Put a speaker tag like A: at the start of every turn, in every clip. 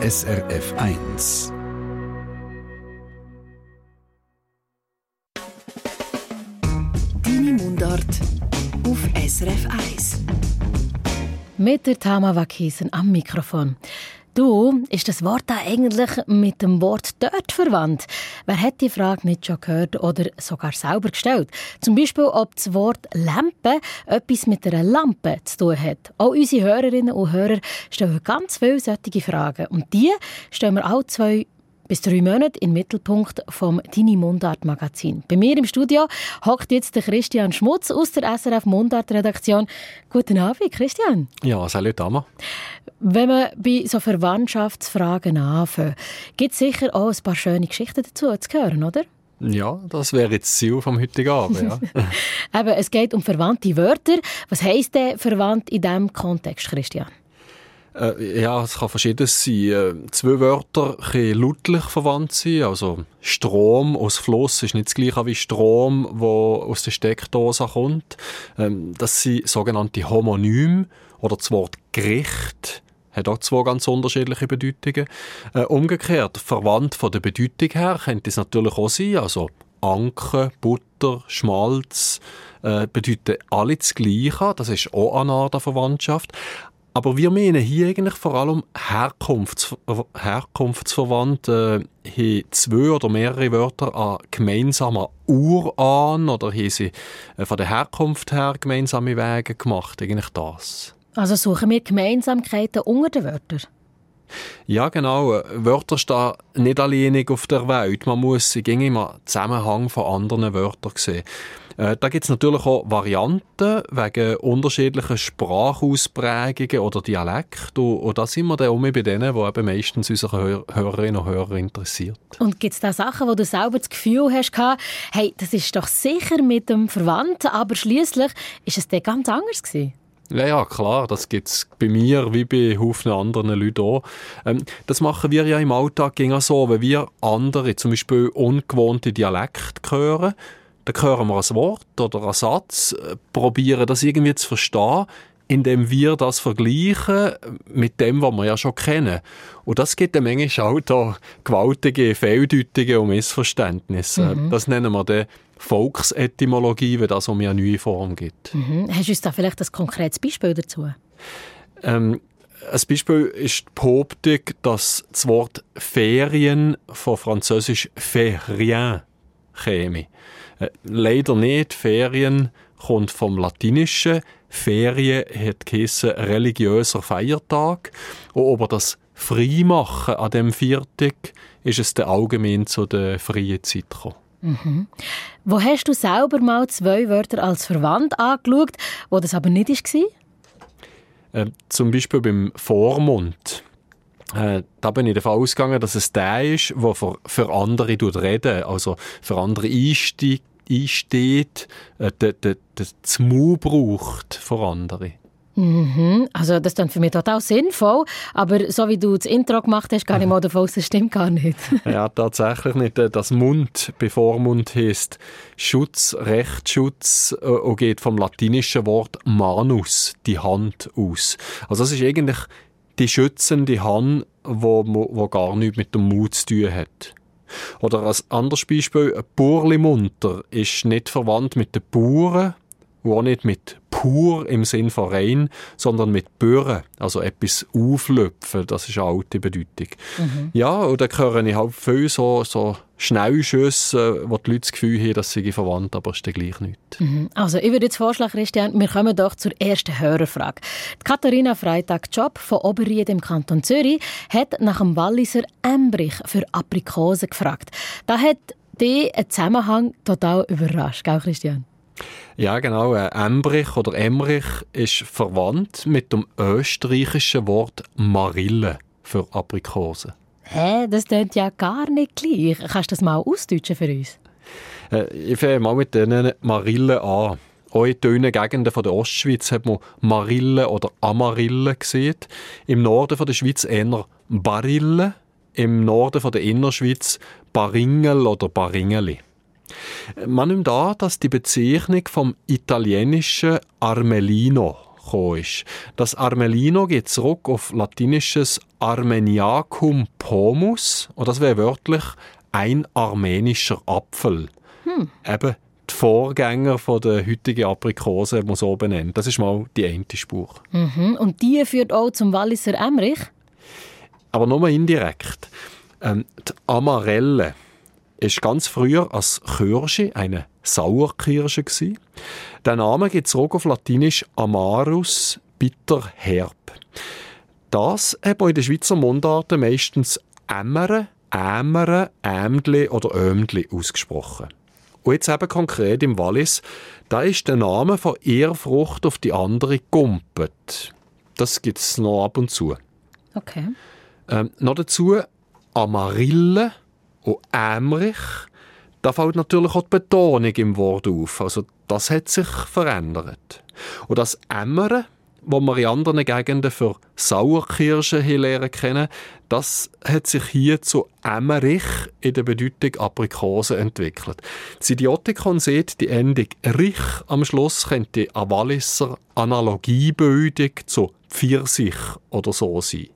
A: SRF 1.
B: Deine Mundart auf SRF 1.
C: Mit der Tama Wakisen am Mikrofon. Du, ist das Wort da eigentlich mit dem Wort dort verwandt? Wer hat die Frage nicht schon gehört oder sogar selber gestellt? Zum Beispiel, ob das Wort Lampe etwas mit einer Lampe zu tun hat. Auch unsere Hörerinnen und Hörer stellen ganz viele solche Fragen. Und die stellen wir alle zwei bis drei Monate im Mittelpunkt vom Dini Mundart Magazin. Bei mir im Studio hockt jetzt der Christian Schmutz aus der SRF Mundart Redaktion. Guten Abend, Christian.
D: Ja, salut, Amma.
C: Wenn man bei so Verwandtschaftsfragen anfängt, gibt es sicher auch ein paar schöne Geschichten dazu zu hören, oder?
D: Ja, das wäre jetzt das Ziel vom heutigen Abend. Ja.
C: Eben, es geht um verwandte Wörter. Was heisst denn verwandt in diesem Kontext, Christian?
D: Äh, ja, es kann verschiedenes sein. Äh, zwei Wörter können lautlich verwandt sein. Also Strom aus Fluss ist nicht das gleiche wie Strom, der aus der Steckdose kommt. Ähm, das sind sogenannte Homonyme oder das Wort Gericht hat auch zwei ganz unterschiedliche Bedeutungen. Äh, umgekehrt, verwandt von der Bedeutung her, könnte es natürlich auch sein, also Anke, Butter, Schmalz, äh, bedeuten alle das Gleiche. Das ist auch eine Art der Verwandtschaft. Aber wir meinen hier eigentlich vor allem Herkunfts Herkunftsverwandte äh, haben zwei oder mehrere Wörter an gemeinsamer Uran oder haben sie äh, von der Herkunft her gemeinsame Wege gemacht. Eigentlich das.
C: Also suchen wir Gemeinsamkeiten unter den Wörtern?
D: Ja, genau. Wörter stehen nicht alleinig auf der Welt. Man muss sie im Zusammenhang von anderen Wörtern sehen. Äh, da gibt es natürlich auch Varianten wegen unterschiedlicher Sprachausprägungen oder Dialekt. Und, und da sind wir dann auch bei denen, die eben meistens unsere Hörerinnen und Hörer interessiert.
C: Und gibt es da Sachen, wo du selber das Gefühl hast, hey, das ist doch sicher mit dem Verwandten, aber schließlich ist es dann ganz anders gewesen?
D: Ja, ja, klar, das gibt es bei mir wie bei Haufen anderen Leuten auch. Ähm, das machen wir ja im Alltag so, wenn wir andere, zum Beispiel ungewohnte Dialekte hören, dann hören wir ein Wort oder einen Satz, äh, probieren das irgendwie zu verstehen, indem wir das vergleichen mit dem, was wir ja schon kennen. Und das gibt eine Menge auch da gewaltige Fehldeutungen und Missverständnisse. Mhm. Das nennen wir dann Volksetymologie, wenn das um eine neue Form gibt.
C: Mhm. Hast du uns da vielleicht ein konkretes Beispiel dazu?
D: Ähm, ein Beispiel ist die Behauptung, dass das Wort Ferien von französisch Ferien käme. Äh, leider nicht. Ferien kommt vom Latinischen. Ferien hat geheissen, religiöser Feiertag. Und aber das Freimachen an dem Viertag ist es dann allgemein zu der freien Zeit gekommen.
C: Mhm. Wo hast du selber mal zwei Wörter als verwandt angeschaut, wo das aber nicht war?
D: Äh, zum Beispiel beim Vormund. Äh, da bin ich davon ausgegangen, dass es der ist, der für, für andere reden, also für andere einsteigt, einsteht, äh, das Mu braucht für andere.
C: Mhm. Also das ist für mich total sinnvoll, aber so wie du das Intro gemacht hast, gehe ich mal davon aus, das stimmt gar nicht.
D: ja, tatsächlich nicht. Äh, das Mund, Bevormund heisst Schutz, Rechtsschutz äh, und geht vom latinischen Wort manus, die Hand, aus. Also das ist eigentlich die schützende Hand, wo, wo gar nichts mit dem Mut zu tun hat. Oder als anderes Beispiel, Burlimunter ist nicht verwandt mit den Buren, auch nicht mit pur im Sinn von rein, sondern mit Bürren, also etwas auflöpfen, das ist eine alte Bedeutung. Mhm. Ja, und dann höre ich halt viel so, so Schnellschüsse, wo die Leute das Gefühl haben, dass sie verwandt, aber es ist gleich nicht.
C: Mhm. Also ich würde jetzt vorschlagen, Christian, wir kommen doch zur ersten Hörerfrage. Die Katharina Freitag-Job von Oberried im Kanton Zürich hat nach dem Walliser Embrich für Aprikosen gefragt. Da hat die einen Zusammenhang total überrascht, gell Christian?
D: Ja, genau. Äh, Embrich oder Emrich ist verwandt mit dem österreichischen Wort Marille für Aprikosen.
C: Hä, das klingt ja gar nicht gleich. Kannst du das mal ausdeutschen für uns?
D: Äh, ich fange mal mit diesen Marillen an. Auch in dünnen Gegenden der Ostschweiz hat man Marille oder Amarille gesehen. Im Norden der Schweiz eher Barille. Im Norden der Innerschweiz Baringel oder Baringeli. Man nimmt an, dass die Bezeichnung vom italienischen Armelino ist. Das Armelino geht zurück auf latinisches Armeniacum pomus, und das wäre wörtlich ein armenischer Apfel. Hm. Eben die Vorgänger von der heutigen Aprikose, man so benennt. Das ist mal die eine Spur.
C: Mhm. Und die führt auch zum Walliser Emmerich?
D: Aber nur indirekt. Ähm, die Amarelle ist ganz früher als Kirsche eine Sauerkirsche gewesen. Der Name geht zurück auf Latinisch Amarus, bitter herb. Das hat man in der Schweizer Mundart meistens Ämmere, Ämere, Ämdli oder Ömdli ausgesprochen. Und jetzt eben konkret im Wallis, da ist der Name von Ehrfrucht auf die andere gumpet. Das gibt es noch ab und zu.
C: Okay.
D: Ähm, noch dazu Amarille und Ämrich. Da fällt natürlich auch die Betonung im Wort auf. Also das hat sich verändert. Und das Ämmere wo wir in anderen Gegenden für Sauerkirsche lernen kennen, das hat sich hier zu Emmerich in der Bedeutung Aprikose entwickelt. Das Idiotikon sieht, die Endung «rich» am Schluss könnte eine Walliser Analogiebildung zu Pfirsich oder so sein.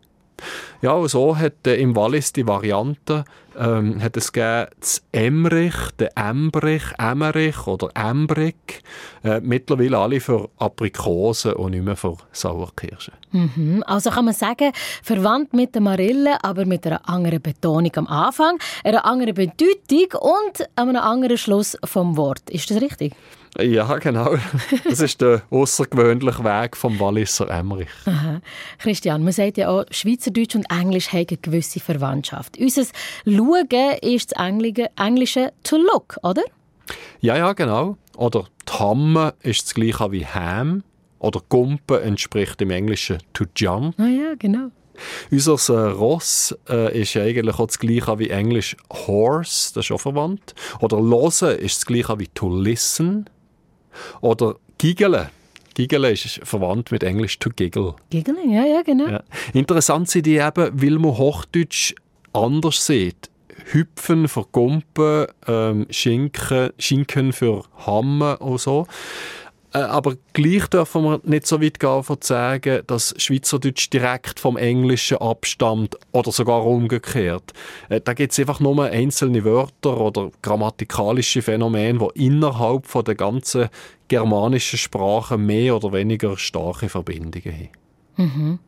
D: Ja, und so hat äh, im Wallis die Variante ähm, hat es gegeben, das Emrich, der Embrich, Emmerich oder Embrig. Äh, mittlerweile alle für Aprikosen und nicht mehr für Sauerkirsche.
C: Mhm. Also kann man sagen, verwandt mit der Marille, aber mit einer anderen Betonung am Anfang, einer anderen Bedeutung und einem anderen Schluss vom Wort. Ist das richtig?
D: Ja, genau. Das ist der außergewöhnliche Weg vom Walliser Emmerich.
C: Aha. Christian, man sagt ja auch, Schweizerdeutsch und Englisch haben eine gewisse Verwandtschaft. Unser Schauen ist das Englische to look, oder?
D: Ja, ja, genau. Oder Tamme ist das gleiche wie Ham. Oder Gumpen entspricht im Englischen to jump.
C: Ah ja, genau.
D: Unser äh, Ross äh, ist eigentlich auch das gleiche wie Englisch horse, das ist auch verwandt. Oder losen ist das gleiche wie to listen. Oder giggeln. Giggeln ist verwandt mit Englisch to giggle.
C: Giggling, ja, ja, genau. Ja.
D: Interessant sind die eben, weil man Hochdeutsch anders sieht. Hüpfen für Gumpen, ähm, Schinken, Schinken für Hammen und so. Äh, aber gleich dürfen wir nicht so weit gehen, von sagen, dass Schweizerdeutsch direkt vom Englischen abstammt oder sogar umgekehrt. Äh, da gibt es einfach nur einzelne Wörter oder grammatikalische Phänomene, die innerhalb von der ganzen germanischen Sprache mehr oder weniger starke Verbindungen haben.
C: Mhm.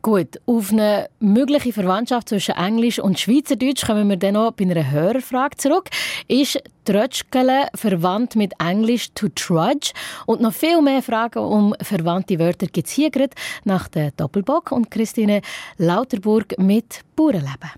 C: Gut, auf eine mögliche Verwandtschaft zwischen Englisch und Schweizerdeutsch kommen wir dann noch bei einer Hörerfrage zurück. Ist Trötschkele verwandt mit Englisch to trudge? Und noch viel mehr Fragen um verwandte Wörter gibt es hier gerade nach der Doppelbock und Christine Lauterburg mit Bauernleben.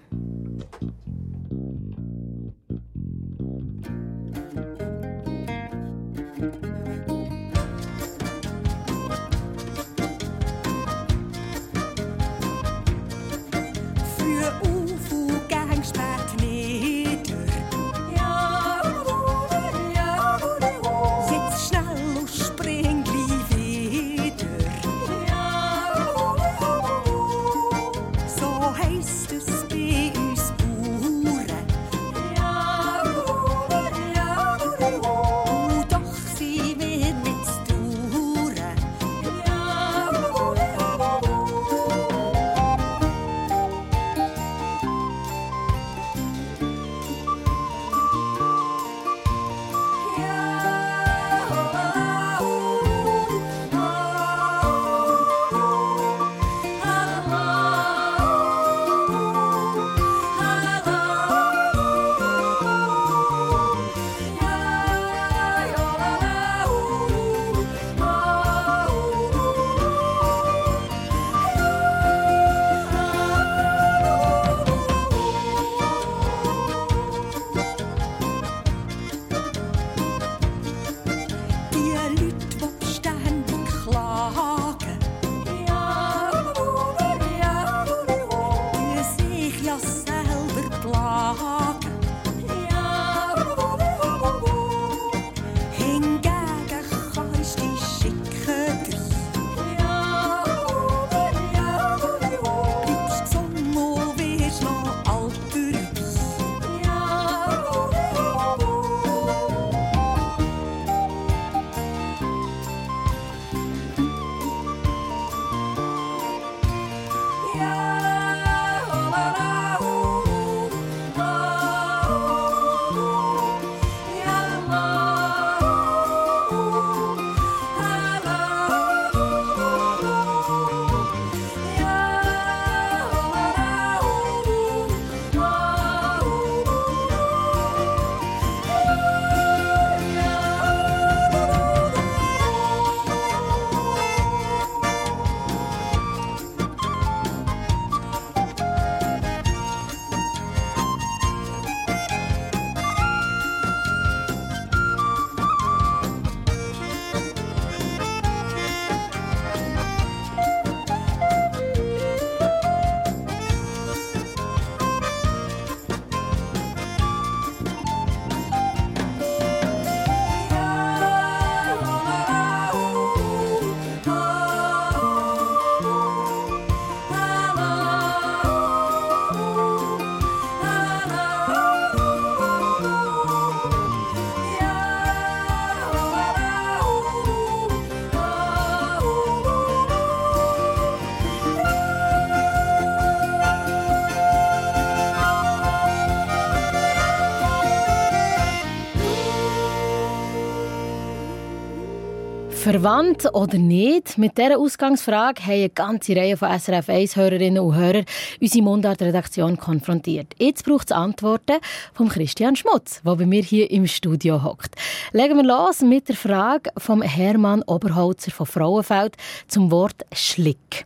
C: Verwandt oder nicht? Mit dieser Ausgangsfrage haben eine ganze Reihe von SRF 1-Hörerinnen und Hörern unsere Mundart-Redaktion konfrontiert. Jetzt braucht es Antworten von Christian Schmutz, der bei mir hier im Studio hockt. Legen wir los mit der Frage vom Hermann Oberholzer von Frauenfeld zum Wort Schlick.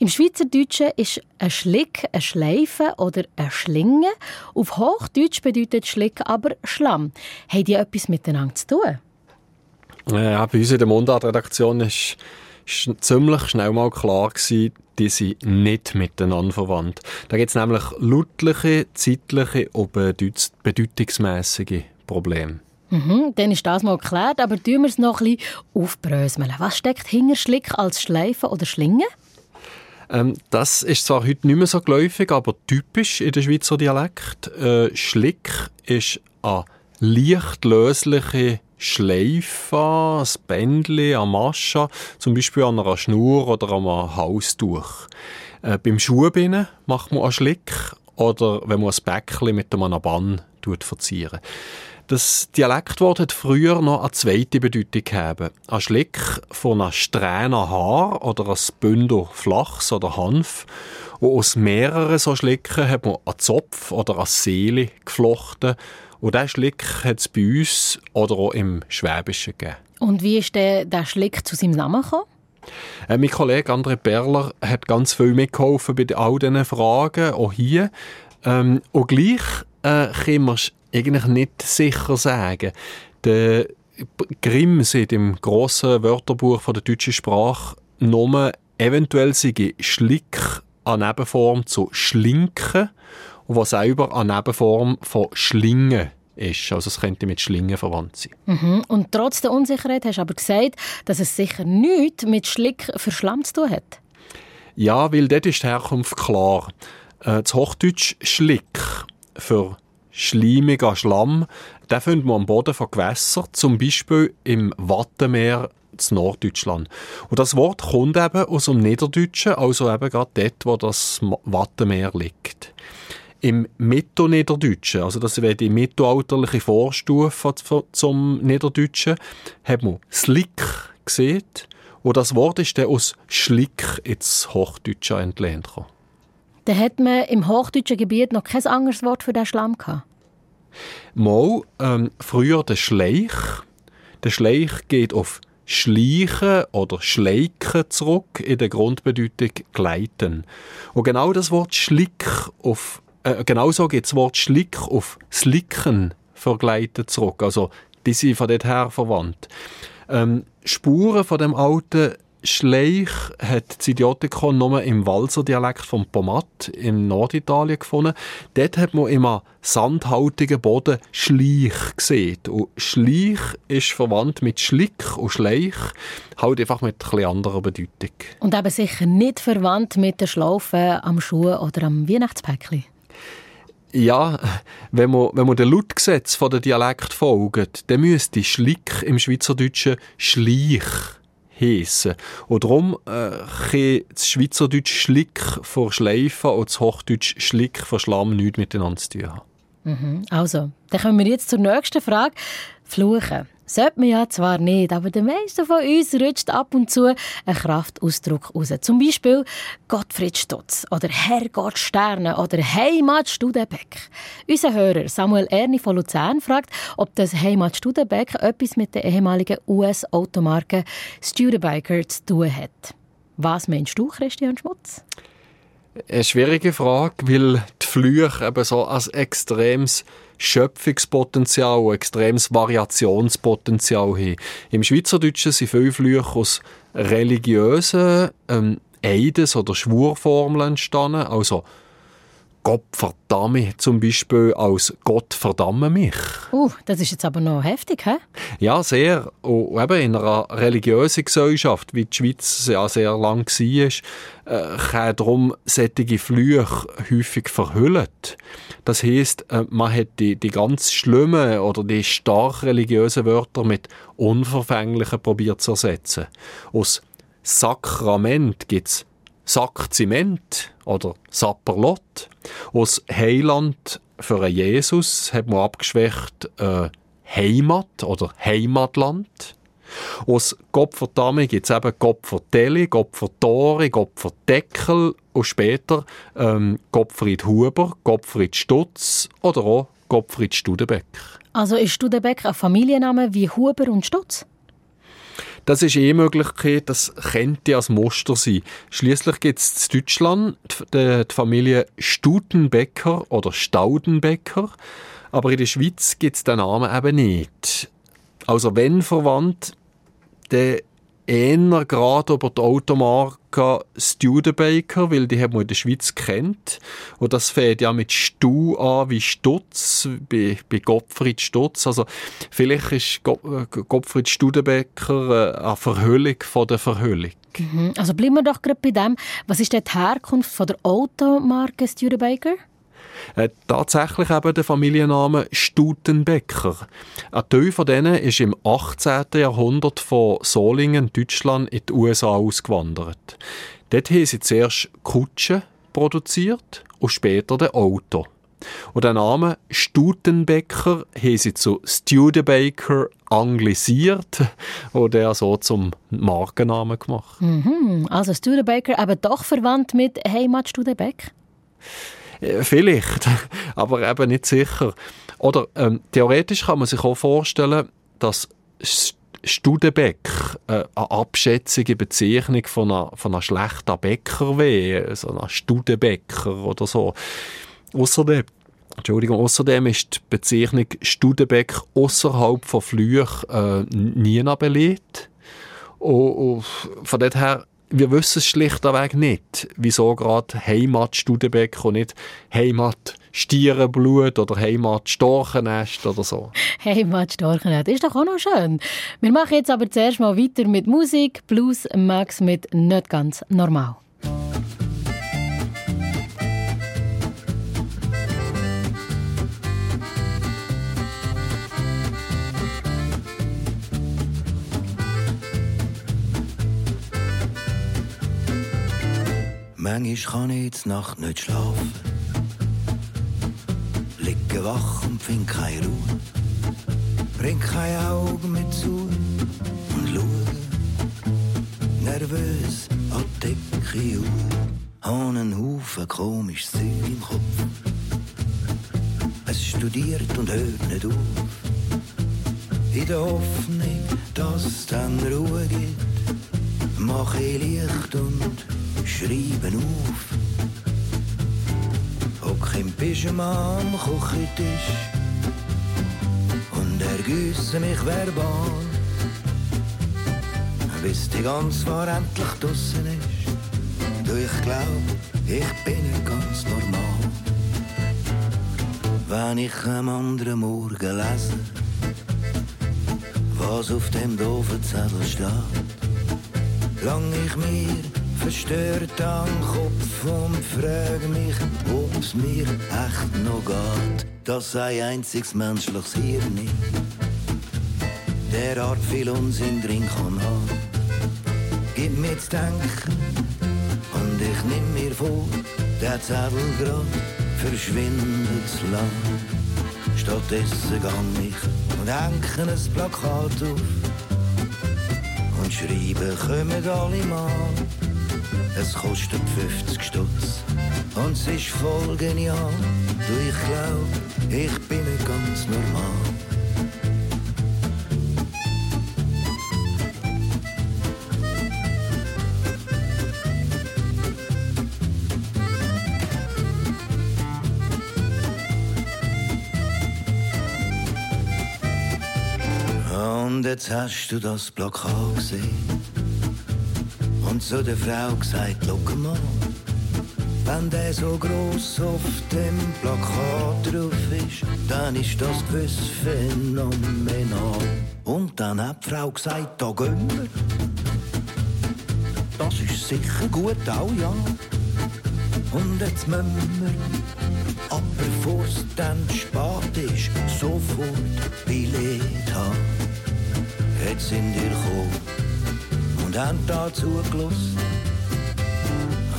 C: Im Schweizerdeutschen ist ein Schlick ein Schleifen oder eine Schlinge. Auf Hochdeutsch bedeutet Schlick aber Schlamm. Haben die etwas miteinander zu tun?
D: Ja, bei uns in der Mundart-Redaktion ist, ist ziemlich schnell mal klar gewesen, die sind nicht miteinander verwandt. Da gibt es nämlich lautliche, zeitliche und bedeutungsmäßige Probleme.
C: Mhm, dann ist das mal geklärt, aber tun wir es noch ein bisschen aufbröseln. Was steckt hinter Schlick als Schleifen oder Schlinge?
D: Ähm, das ist zwar heute nicht mehr so geläufig, aber typisch in der Schweizer Dialekt. Äh, Schlick ist eine leicht lösliche Schleife, ein Bändchen, eine Masche, zum Beispiel an einer Schnur oder an einem Halstuch. Äh, beim Schuhbinden macht man einen Schlick oder wenn man ein Bäckchen mit einem Bann verzieren. Das Dialektwort hat früher noch eine zweite Bedeutung gehabt. Ein Schlick von einem Strähnen Haar oder ein Bündel Flachs oder Hanf. Und aus mehreren so Schlicken hat man einen Zopf oder eine Seele geflochten und diesen Schlick hat es bei uns oder auch im Schwäbischen gegeben.
C: Und wie ist der, der Schlick zu seinem Namen gekommen?
D: Äh, mein Kollege André Perler hat ganz viel mitgeholfen bei all diesen Fragen, auch hier. Ähm, und gleich äh, können wir eigentlich nicht sicher sagen. Der Grimm sieht im grossen Wörterbuch von der deutschen Sprache nur eventuell sei Schlick eine Nebenform zu Schlinken und was selber eine Nebenform von Schlingen ist. Also es könnte mit Schlingen verwandt sein.
C: Mhm. Und trotz der Unsicherheit hast du aber gesagt, dass es sicher nichts mit Schlick für Schlamm zu tun hat.
D: Ja, weil dort ist die Herkunft klar. Äh, das Hochdeutsch Schlick für schleimiger Schlamm, den findet man am Boden von Gewässern, zum Beispiel im Wattenmeer in Norddeutschland. Und das Wort kommt eben aus dem Niederdeutschen, also eben gerade dort, wo das Wattenmeer liegt. Im Mittelniederdeutschen, also das wäre die mittelalterliche Vorstufe zum Niederdeutschen, hat man Slick gesehen. Und das Wort ist dann aus Schlick ins Hochdeutsche entlehnt.
C: Dann hat man im hochdeutschen Gebiet noch kein anderes Wort für den Schlamm gehabt?
D: Mal, ähm, früher der Schleich. Der Schleich geht auf Schleichen oder Schleiken zurück in der Grundbedeutung gleiten. Und genau das Wort Schlick auf äh, genauso geht das Wort Schlick auf Slicken vergleitet zurück. Also, die sind von dort her verwandt. Ähm, Spuren von dem alten Schleich hat das Idiotikon nur im Walser Dialekt vom Pomat in Norditalien gefunden. Dort hat man immer sandhaltigen Boden Schleich gesehen. Und Schleich ist verwandt mit Schlick und Schleich, halt einfach mit etwas anderer Bedeutung.
C: Und eben sicher nicht verwandt mit der Schlaufe am Schuh oder am Weihnachtspäckchen.
D: Ja, wenn man, wenn man den Lautgesetz von der Dialekt folgt, dann müsste Schlick im Schweizerdeutschen Schleich heissen. Und darum äh, kann das Schweizerdeutsch Schlick vor Schleifen und das Hochdeutsch Schlick vor Schlamm nichts miteinander zu tun haben.
C: Mhm. Also, dann kommen wir jetzt zur nächsten Frage. Fluchen. Sollte man ja zwar nicht, aber der meiste von uns rutscht ab und zu ein Kraftausdruck raus. Zum Beispiel Gottfried Stutz oder Herrgott Sterne oder Heimat Studenbeck. Unser Hörer Samuel Erni von Luzern fragt, ob das Heimat Studenbeck etwas mit der ehemaligen US-Automarke Studebaker zu tun hat. Was meinst du, Christian Schmutz?
D: Eine schwierige Frage, weil die Flüche eben so als extremes Schöpfungspotenzial, ein extremes Variationspotenzial haben. Im Schweizerdeutschen sind viele Flüche aus religiösen ähm, Eides- oder Schwurformeln entstanden, also Gott verdamme zum Beispiel als Gott verdamme mich.
C: Uh, das ist jetzt aber noch heftig, hä?
D: Ja, sehr. Und eben in einer religiösen Gesellschaft, wie die Schweiz ja sehr lang war, äh, kann darum solche Flüche häufig verhüllt. Das heisst, äh, man hat die, die ganz schlimmen oder die stark religiösen Wörter mit unverfänglichen probiert zu ersetzen. Aus Sakrament gibt es Sackzement oder Sapperlot. Aus Heiland für einen Jesus hat man abgeschwächt äh, Heimat oder Heimatland. Aus Gopfer gibt es eben Gopfer-Telli, Gopfer-Tore, Gopfer-Deckel und später ähm, Gottfried Huber, Gottfried Stutz oder auch Gottfried Studenbeck.
C: Also ist Studenbeck ein Familienname wie Huber und Stutz?
D: Das ist eh Möglichkeit, das könnte als Muster sein. Schließlich gibt es in Deutschland die, die Familie Stutenbecker oder Staudenbecker, aber in der Schweiz gibt es den Namen eben nicht. Also wenn verwandt, dann eher gerade über die Automarke Studebaker, weil die haben wir in der Schweiz kennt. Und das fängt ja mit Stu an wie Stutz, bei, bei Gottfried Stutz. Also vielleicht ist äh, Gottfried Studebaker äh, eine Verhüllung von der Verhüllung.
C: Mhm. Also bleiben wir doch gerade bei dem. Was ist denn die Herkunft von der Automarke Studebaker?
D: Äh, tatsächlich eben der Familienname Stutenbecker. Ein Teil von denen ist im 18. Jahrhundert von Solingen, Deutschland, in die USA ausgewandert. Dort haben sie zuerst Kutschen produziert und später den Auto. Und den Namen Stutenbecker haben sie zu Studebaker anglisiert und er so zum Markennamen gemacht.
C: Mhm, also Studebaker aber doch verwandt mit Heimat Studebeck?
D: Äh, vielleicht, aber eben nicht sicher. Oder ähm, theoretisch kann man sich auch vorstellen, dass Studebeck äh, eine abschätzige Bezeichnung von einer, von einer schlechten Bäcker wäre, so einer Studebecker oder so. Außerdem Entschuldigung, außerdem ist die Bezeichnung Studebeck außerhalb von Flüch äh, nie belegt. Und, und von daher wir wissen es schlichtweg nicht, wieso gerade Heimat Studenbeck und nicht Heimat Stierenblut oder Heimat Storchennest oder so.
C: Heimat Storchennest, ist doch auch noch schön. Wir machen jetzt aber zuerst mal weiter mit Musik. Blues Max mit «Nicht ganz normal».
E: Manchmal kann ich die Nacht nicht schlafen. Liege wach und find keine Ruhe. Bring kein Auge mehr zu und schaue nervös an die Decke auf. Habe einen Haufen komisches Zeug im Kopf. Es studiert und hört nicht auf. In der Hoffnung, dass es dann Ruhe gibt, mache ich Licht und schreiben auf. Hock im Pyjama am Küchentisch und ergüsse mich verbal, bis die ganze War endlich draussen ist. Du, ich glaub, ich bin ganz normal. Wenn ich am anderen Morgen lese, was auf dem doofen Zettel steht, lang ich mir verstört am Kopf und frag mich, ob's mir echt noch geht, dass ein einziges menschliches Hirn derart viel Unsinn drin kann haben. Gib mir zu denken und ich nimm mir vor, der Zettel grad verschwindet zu lang. Stattdessen gang ich und hänge ein Plakat auf und schreibe, kommen alle mal es kostet 50 Stutz und es ist voll genial. Du, ich glaub, ich bin nicht ganz normal. Und jetzt hast du das Plakat gesehen und zu der Frau gesagt, schau mal, wenn der so gross auf dem Plakat drauf ist, dann ist das gewiss phänomenal. Und dann hat die Frau gesagt, da gehen wir. Das ist sicher gut, auch ja. Und jetzt müssen wir, aber bevor es dann spät ist, sofort Billett haben. Jetzt sind wir gekommen und haben da zugelassen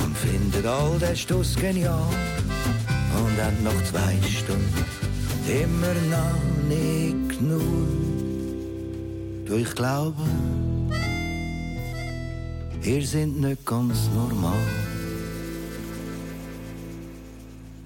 E: und finden all den Stuss genial und haben noch zwei Stunden immer noch nicht genug. Du, ich glaube, ihr seid nicht ganz normal.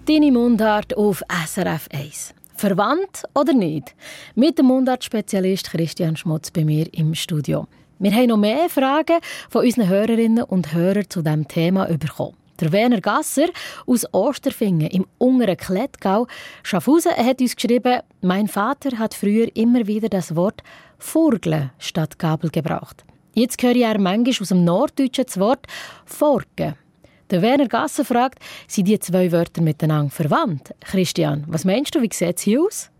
C: Deine Mundart auf SRF 1. Verwandt oder nicht? Mit dem Mundartspezialist Christian Schmutz bei mir im Studio. Wir haben noch mehr Fragen von unseren Hörerinnen und Hörern zu diesem Thema bekommen. Der Werner Gasser aus Osterfingen im unteren Klettgau, Schaffhausen, hat uns geschrieben, mein Vater hat früher immer wieder das Wort Furgle statt Gabel gebraucht. Jetzt höre ich er manchmal aus dem Norddeutschen das Wort Forge. Der Werner Gasser fragt, sind die zwei Wörter miteinander verwandt? Christian, was meinst du, wie sieht es hier aus?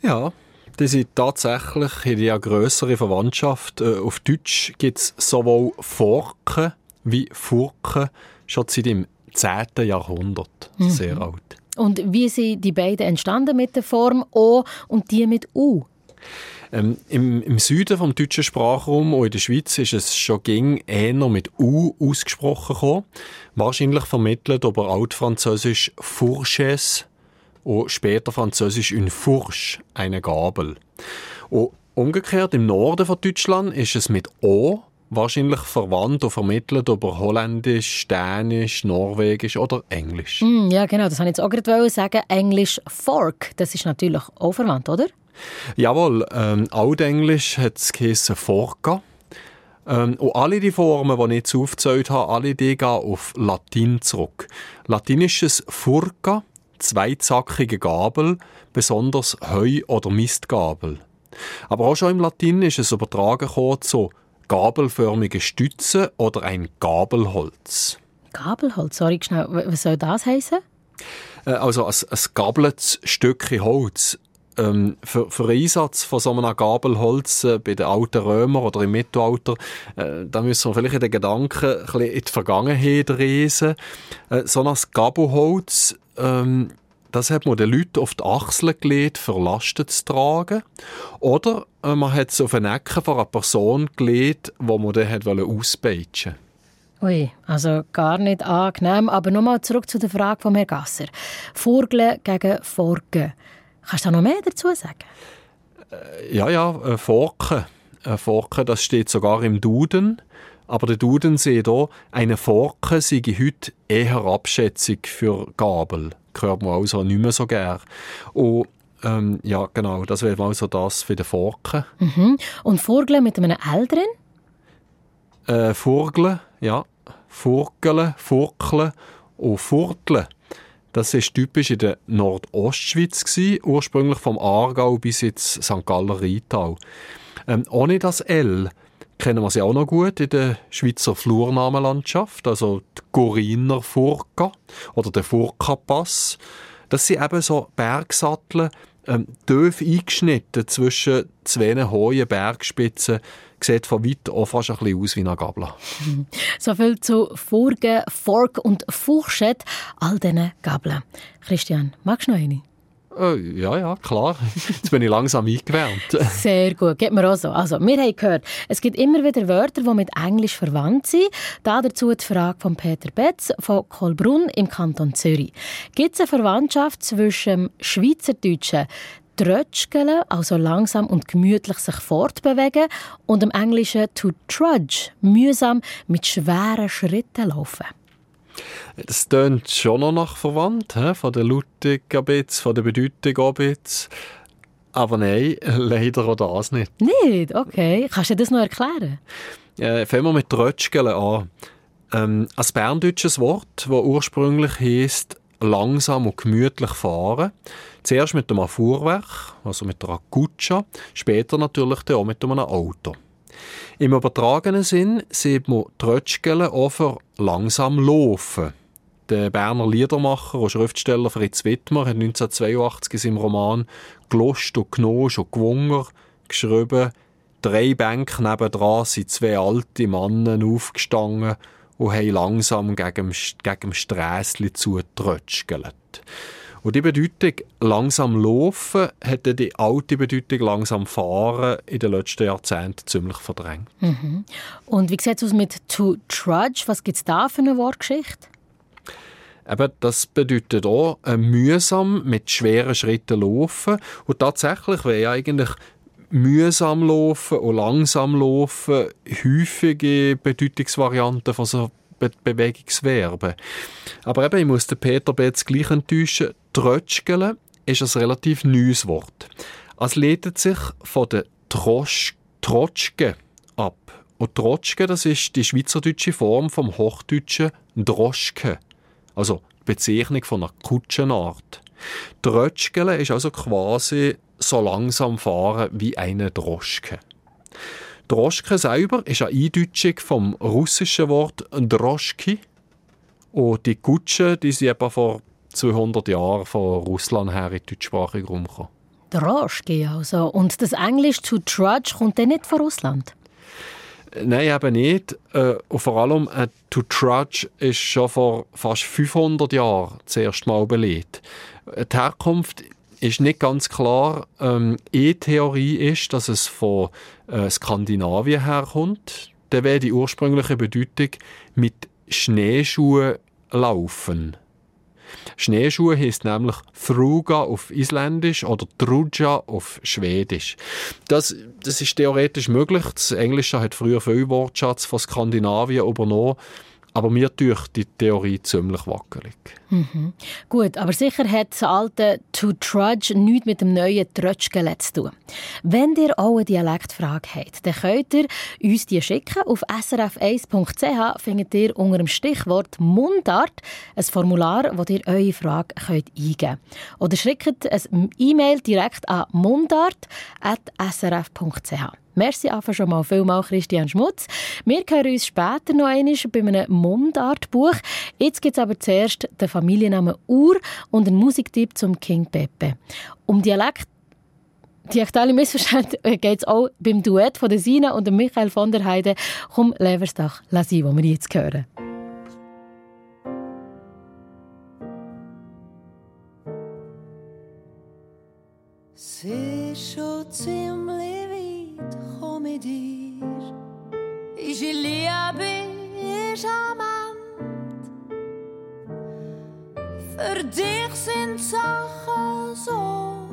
D: Ja, die sind tatsächlich in ja grössere Verwandtschaft. Äh, auf Deutsch gibt es sowohl Forken wie Furken schon seit dem 10. Jahrhundert. Mhm. Sehr alt.
C: Und wie sind die beiden entstanden mit der Form O und die mit U?
D: Ähm, im, Im Süden vom deutschen Sprachraum und in der Schweiz ist es schon ging eher mit U ausgesprochen gekommen. Wahrscheinlich vermittelt über Altfranzösisch Fourches und später Französisch une Fourche, eine Gabel. Und umgekehrt im Norden von Deutschland ist es mit O wahrscheinlich verwandt und vermittelt über Holländisch, Dänisch, Norwegisch oder Englisch.
C: Mm, ja, genau, das wollte ich jetzt auch gerade sagen. Englisch Fork, das ist natürlich auch verwandt, oder?
D: Jawohl, ähm, Altenglisch hat es geheissen Forca. Ähm, und alle die Formen, die ich jetzt aufgezählt habe, alle die gehen auf Latein zurück. Latinisches Furca, zweizackige Gabel, besonders Heu- oder Mistgabel. Aber auch schon im Latin ist es übertragen zu gabelförmige Stütze oder ein Gabelholz.
C: Gabelholz, sorry, schnell. Was soll das heißen?
D: Äh, also ein, ein gabeltes Stückchen Holz. Ähm, für, für den Einsatz von so einem Gabelholz äh, bei den alten Römern oder im Mittelalter, äh, da müssen wir vielleicht in den Gedanken ein bisschen in die Vergangenheit reisen. Äh, so ein Gabelholz ähm, das hat man den Leuten auf die Achseln gelegt, für Lasten zu tragen. Oder äh, man hat es auf eine Ecke von einer Person gelegt, wo man dann hat auspeitschen
C: Ui, also gar nicht angenehm. Aber nochmal zurück zu der Frage von Herrn Gasser. Vorgle gegen Forgen. Kannst du da noch mehr dazu sagen?
D: Äh, ja, ja, äh, Forken. Äh, Forken, das steht sogar im Duden. Aber der Duden sieht hier, eine Forke sei heute eher abschätzig für Gabel hört man also nicht mehr so gern. Und ähm, ja, genau, das wäre also das für den Forken.
C: Mhm. Und Vogel mit einem Älteren?
D: Äh, Vogel, ja. Vogel, Furkeln und Furteln. Das war typisch in der Nordostschweiz, gewesen, ursprünglich vom Aargau bis ins St. Galler Rheintal. Ähm, ohne das L kennen wir sie auch noch gut in der Schweizer Flurnamenlandschaft, also die Goriner Furka oder der Furka-Pass. Das sind eben so Bergsattel, ähm, tief eingeschnitten zwischen zwei hohen Bergspitzen, sieht von weit auch fast ein bisschen aus wie eine Gabel.
C: So viel zu Furge, Fork und Fuchschett, all diesen Gabeln. Christian, magst du noch eine?
D: Äh, ja, ja, klar. Jetzt bin ich langsam eingewärmt.
C: Sehr gut, geht mir auch so. Also, wir haben gehört, es gibt immer wieder Wörter, die mit Englisch verwandt sind. Da dazu die Frage von Peter Betz von Kolbrunn im Kanton Zürich. Gibt es eine Verwandtschaft zwischen dem Schweizerdeutschen Trötschgeln, also langsam und gemütlich sich fortbewegen, und dem Englischen to trudge, mühsam mit schweren Schritten laufen?
D: Das tönt schon noch nach verwandt, he? von der Lautung ein bisschen, von der Bedeutung ein bisschen. Aber nein, leider auch das nicht.
C: Nicht? Okay. Kannst du das noch erklären?
D: Äh, fangen wir mit Rötschgeln an. Ähm, ein berndeutsches Wort, das ursprünglich heisst langsam und gemütlich fahren. Zuerst mit einem Fuhrwerk, also mit einer Kutsche, später natürlich auch mit einem Auto. Im übertragenen Sinn sieht man Trötschgele für langsam laufen. Der Berner Liedermacher und Schriftsteller Fritz Wittmer hat 1982 in seinem Roman «Glost und Gnosch und Gewunger» geschrieben, drei Bänke nebendran sind zwei alte Männer aufgestanden und haben langsam gegen, gegen dem Strässli zugetrötschgelt. Und die Bedeutung langsam laufen hat die alte Bedeutung langsam fahren in den letzten Jahrzehnten ziemlich verdrängt.
C: Mhm. Und wie sieht es aus mit to trudge? Was gibt es da für eine Wortgeschichte?
D: Eben, das bedeutet auch äh, mühsam mit schweren Schritten laufen. Und tatsächlich wäre eigentlich mühsam laufen und langsam laufen häufige Bedeutungsvarianten von so Be Bewegungsverben. Aber eben, ich muss den Peter Betz gleich enttäuschen, Trötschgele ist ein relativ neues Wort. Es leitet sich von der Trosch Trotschke ab. Und Trotschke, das ist die schweizerdeutsche Form vom hochdeutschen Droschke. Also die Bezeichnung von einer Kutschenart. Trötschgele ist also quasi so langsam fahren wie eine Droschke. Droschke selber ist eine Eindeutschung vom russischen Wort Droschki. Und die Kutschen, die sind etwa vor 200 Jahren von Russland her in den deutschsprachigen Raum gekommen.
C: Droschki also. Und das Englisch zu Trudge kommt dann nicht von Russland?
D: Nein, eben nicht. Äh, und vor allem äh, «to trudge» ist schon vor fast 500 Jahren das erste Mal belegt. Die Herkunft ist nicht ganz klar. Ähm, E-Theorie ist, dass es von äh, Skandinavien herkommt. Da wäre die ursprüngliche Bedeutung mit Schneeschuhen laufen. Schneeschuhe heisst nämlich Thruga auf Isländisch oder Truja auf Schwedisch. Das, das ist theoretisch möglich. Das Englische hat früher viel Wortschatz von Skandinavien übernommen. Aber mir durch die Theorie ziemlich wackelig.
C: Mhm. Gut, aber sicher hat das alte «to trudge» nichts mit dem neuen «trötschgele» zu tun. Wenn ihr auch eine Dialektfrage habt, dann könnt ihr uns die schicken. Auf srf1.ch findet ihr unter dem Stichwort «Mundart» ein Formular, wo ihr eure Frage könnt eingeben könnt. Oder schickt ein E-Mail direkt an mundart.srf.ch. Merci einfach schon mal vielmal Christian Schmutz. Wir hören uns später noch einmal bei einem Mundartbuch. Jetzt gibt es aber zuerst den Familiennamen Ur und einen Musiktipp zum King Pepe. Um Dialekt Dialektale Missverständnisse geht es auch beim Duett von Sina und Michael von der Heide. Komm, Leversdach, lass sie, wo wir jetzt hören.
F: Ende. Für dich sind Sachen so,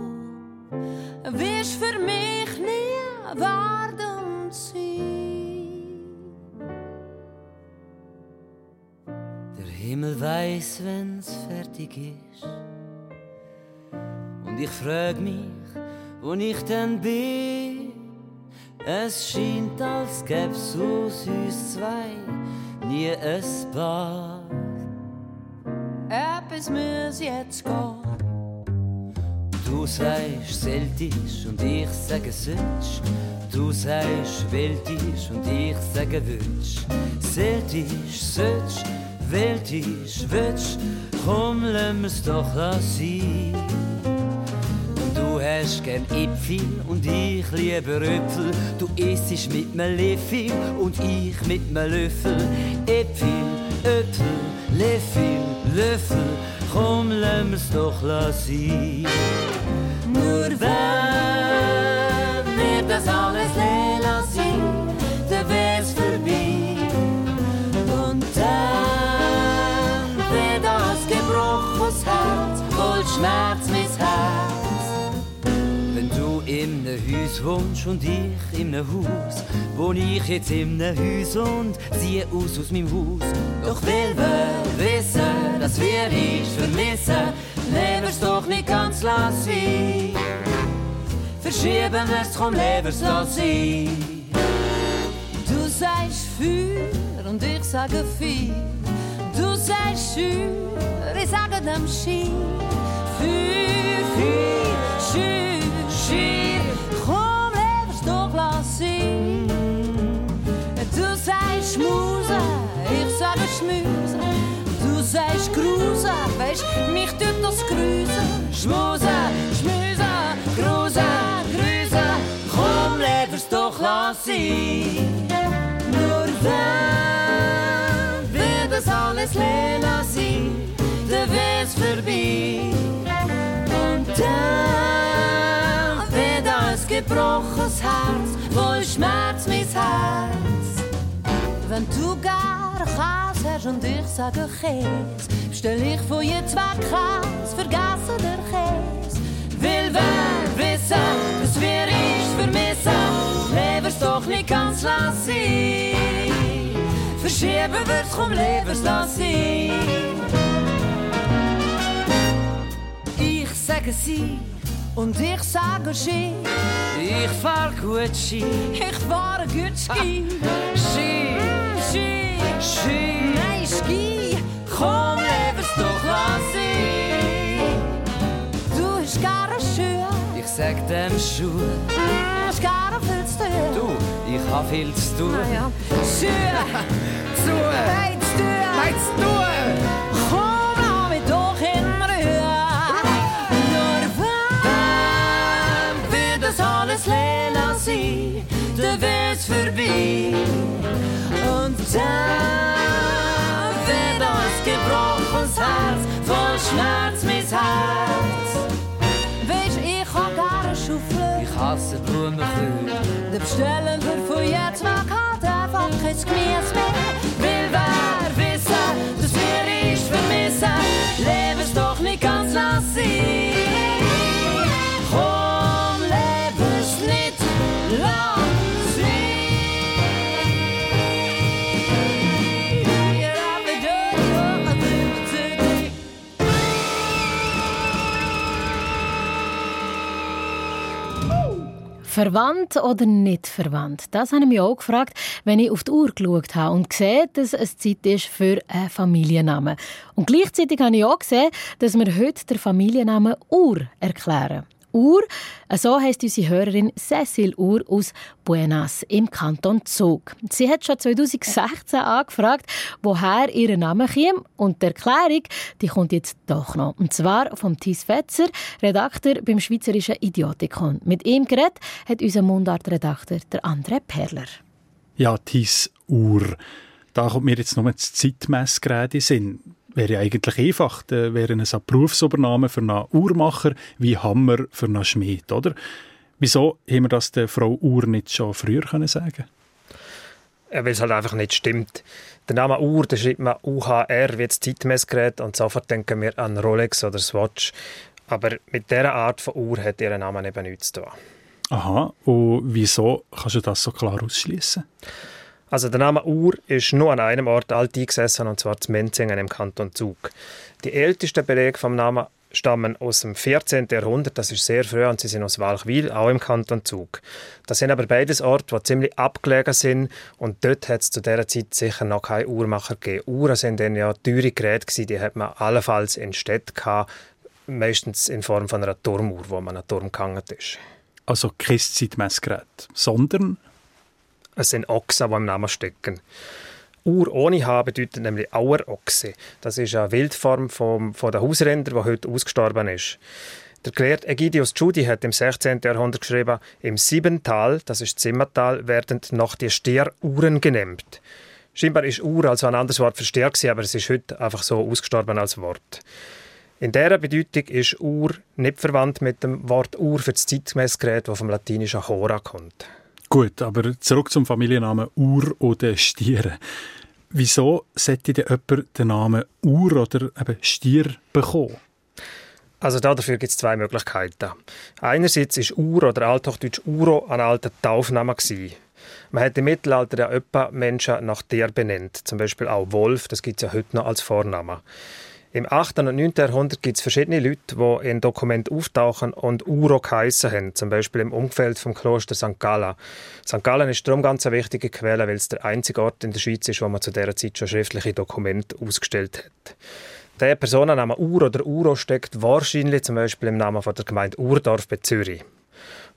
F: es für mich nie werden sein.
G: Der Himmel weiß, wenn's fertig ist. Und ich frag mich, wo ich denn bin. Es scheint, als gäb's aus uns zwei nie ein Paar.
F: Etwas muss jetzt gehen.
G: Du sagst seltisch und ich sage sütsch. Du sagst weltisch und ich sage wünsch. Seltisch, sütsch, weltisch, wünsch. Komm, lass mir's doch sein. Hast gern Äpfel und ich liebe Röpfel. Du isst mit einem Löffel und ich mit einem Löffel. Äpfel, Äpfel, Löffel, Löffel. Komm, lass mir's doch sein.
F: Nur wenn
G: wohnst und ich in einem Haus, wohn ich jetzt in einem Haus und siehe aus aus meinem Haus. Doch will wir wissen, dass wir dich vermissen, leben's doch nicht ganz lassen. Verschieben wir's, komm, leben's lassen.
F: Du sagst Feuer und ich sage viel. Du sagst schür, ich sage dem Ski. Feuer, Feuer, schür, schür. Weißt, mich tut das grüßen. Schmusen, schmusen, grusen, grüßen. Komm, lever's doch lass. Nur wenn wird das alles leer sein, dann wär's vorbei. Und dann wird ein gebrochenes Herz, voll Schmerz mein Herz. Wenn du gar Käse hast und ich sage Käse, bestell ich von je zwei Käse, vergessen der Käse. Will wer wissen, dass wir ich vermissen. nicht ganz lassen. Verschieben wird's vom Lebenslassen. Ich sage sie und ich sage Ski.
G: Ich fahr gut Ski.
F: Ich fahre gut Ski.
G: Ski,
F: Ski,
G: Ski.
F: nein Ski. Komm, leben's doch lassen. Du hast gerne Schuhe.
G: Ich sag dem Schuh.
F: Du hast gerne viel zu tun.
G: Du, ich hab viel zu tun.
F: Naja, Schuhe.
G: Zu.
F: Zu tun.
G: Hey, zu
F: Dann wird das gebrochenes Herz voll Schmerz, mein Herz. Weisst, ich hab gerne Schaufeln.
G: Ich hasse Blumenkühe.
F: De bestellen wir von jetzt weg halt einfach kein Gemüse mehr. Will wer wissen, dass wir ich vermissen, leben es doch nicht ganz lassen.
C: Verwandt oder nicht verwandt? Das habe ich mich auch gefragt, wenn ich auf die Uhr geschaut habe und gesehen, dass es Zeit ist für einen Familiennamen. Und gleichzeitig habe ich auch gesehen, dass wir heute den Familiennamen Ur erklären. Ur, so heisst unsere Hörerin Cecil Ur aus Buenas im Kanton Zug. Sie hat schon 2016 angefragt, woher ihr Name käme und die Erklärung, die kommt jetzt doch noch. Und zwar vom Thies Fetzer, Redakteur beim Schweizerischen Idiotikon. Mit ihm geredet hat unser Mundartredakteur der André Perler.
H: Ja, Tis Uhr. Da kommt mir jetzt noch das Zeitmessgerät in Sinn. Wäre eigentlich einfach. Da wäre es ein Berufsübernahme für einen Uhrmacher wie Hammer für einen Schmied, oder? Wieso haben wir das der Frau Uhr nicht schon früher können sagen
I: weil es halt einfach nicht stimmt. Der Name Uhr, da schreibt man UHR wie das Zeitmessgerät und sofort denken wir an Rolex oder Swatch. Aber mit dieser Art von Uhr hat ihr Name eben nichts zu tun.
H: Aha, und wieso kannst du das so klar ausschließen?
I: Also der Name Uhr ist nur an einem Ort alt eingesessen, und zwar zu Menzingen im Kanton Zug. Die ältesten Belege vom Namen stammen aus dem 14. Jahrhundert, das ist sehr früh, und sie sind aus Walchwil, auch im Kanton Zug. Das sind aber beides Orte, die ziemlich abgelegen sind, und dort hat es zu dieser Zeit sicher noch keine Uhrmacher gegeben. Uhren sind dann ja teure Geräte gewesen, die hat man allenfalls in Städten gehabt, meistens in Form von einer Turmuhr, wo man an einen Turm gehangen ist.
H: Also kein Zeitmessgerät, sondern
I: Es sind Ochsen, die im Namen stecken. Ur ohne H bedeutet nämlich Auerochse. Das ist eine Wildform vom, von der Hausränder, die heute ausgestorben ist. Der Gelehrte Egidius Tschudi hat im 16. Jahrhundert geschrieben, im Siebental, das ist Zimmertal, werden noch die Stieruhren genannt. Scheinbar ist Uhr also ein anderes Wort für Stier, aber es ist heute einfach so ausgestorben als Wort. In dieser Bedeutung ist Uhr nicht verwandt mit dem Wort Uhr für das Zeitmessgerät, das vom latinischen Hora kommt.
H: Gut, aber zurück zum Familiennamen Uhr oder Stier. Wieso sollte denn jemand den Namen Uhr oder eben Stier bekommen?
I: Also dafür gibt es zwei Möglichkeiten. Einerseits ist Ur oder althochdeutsch Uro ein alter Taufname. Man hat im Mittelalter ja öppe Menschen nach der benannt, zum Beispiel auch Wolf, das gibt es ja heute noch als Vorname. Im 8. und 9. Jahrhundert gibt es verschiedene Leute, die in Dokumenten auftauchen und Uro geheissen haben, zum Beispiel im Umfeld vom Kloster St. Gallen. St. Gallen ist darum ganz eine wichtige Quelle, weil es der einzige Ort in der Schweiz ist, wo man zu dieser Zeit schon schriftliche Dokumente ausgestellt hat. Der Personenname Ur oder Uro steckt wahrscheinlich zum Beispiel im Namen von der Gemeinde Urdorf bei Zürich.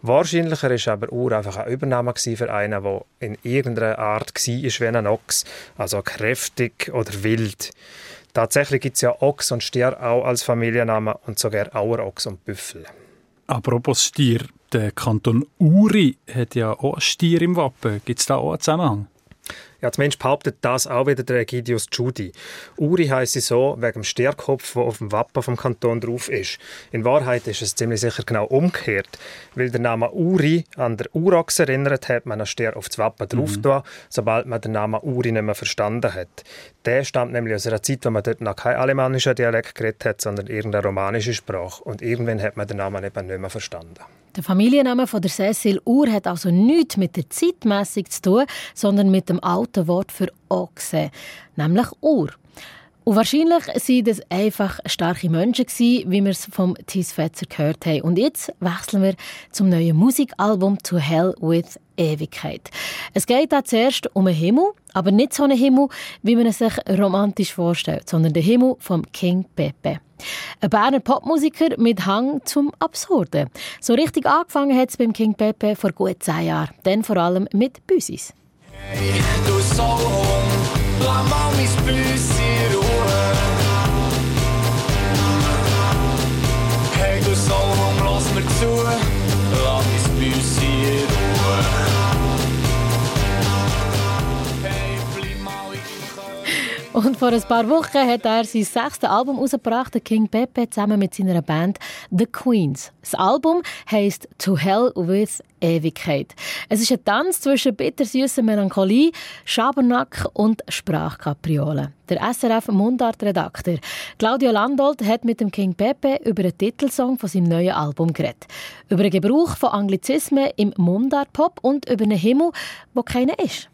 I: Wahrscheinlicher ist aber Ur einfach ein Übername für einen, der in irgendeiner Art war wie ein Ochs, also kräftig oder wild. Tatsächlich gibt es ja Ochs und Stier auch als Familiennamen und sogar Auerochs und Büffel.
H: Apropos Stier, der Kanton Uri hat ja auch einen Stier im Wappen. Gibt es da auch einen Zusammenhang?
I: Ja, zumindest behauptet das auch wieder der Egidius Tschudi. Uri heisst sie so wegen dem Stierkopf, der auf dem Wappen vom Kanton drauf ist. In Wahrheit ist es ziemlich sicher genau umgekehrt. Weil der Name Uri an der Urochs erinnert, hat man einen Stier auf das Wappen drauf mhm. sobald man den Namen Uri nicht mehr verstanden hat. Der stammt nämlich aus einer Zeit, wo man dort noch kein alemannischen Dialekt geredet hat, sondern irgendeine romanische Sprache. Und irgendwann hat man den Namen eben nicht mehr verstanden.
C: Der Familienname von der Cecil Uhr hat also nichts mit der Zeitmessung zu tun, sondern mit dem alten Wort für Ochse, nämlich Uhr. Und wahrscheinlich waren das einfach starke Menschen, wie wir es vom Thies Fetzer gehört haben. Und jetzt wechseln wir zum neuen Musikalbum «To Hell with Ewigkeit». Es geht da zuerst um einen Himmel, aber nicht so einen Himmel, wie man es sich romantisch vorstellt, sondern den Himmel vom King Pepe. Ein Berner Popmusiker mit Hang zum Absurden. So richtig angefangen hat es beim King Pepe vor gut zehn Jahren. Dann vor allem mit Büsis.
J: Hey, du Sohn, lass mal mein Büsi in. Hey, du Sohn, lass mir zu,
C: Und vor ein paar Wochen hat er sein sechstes Album herausgebracht, der King Pepe, zusammen mit seiner Band The Queens. Das Album heißt To Hell with Ewigkeit. Es ist ein Tanz zwischen bittersüßer Melancholie, Schabernack und Sprachkapriolen. Der SRF Mundart-Redakteur Claudio Landolt hat mit dem King Pepe über den Titelsong von seinem neuen Album geredet. Über den Gebrauch von Anglizismen im Mundart-Pop und über einen Himmel, wo keiner ist.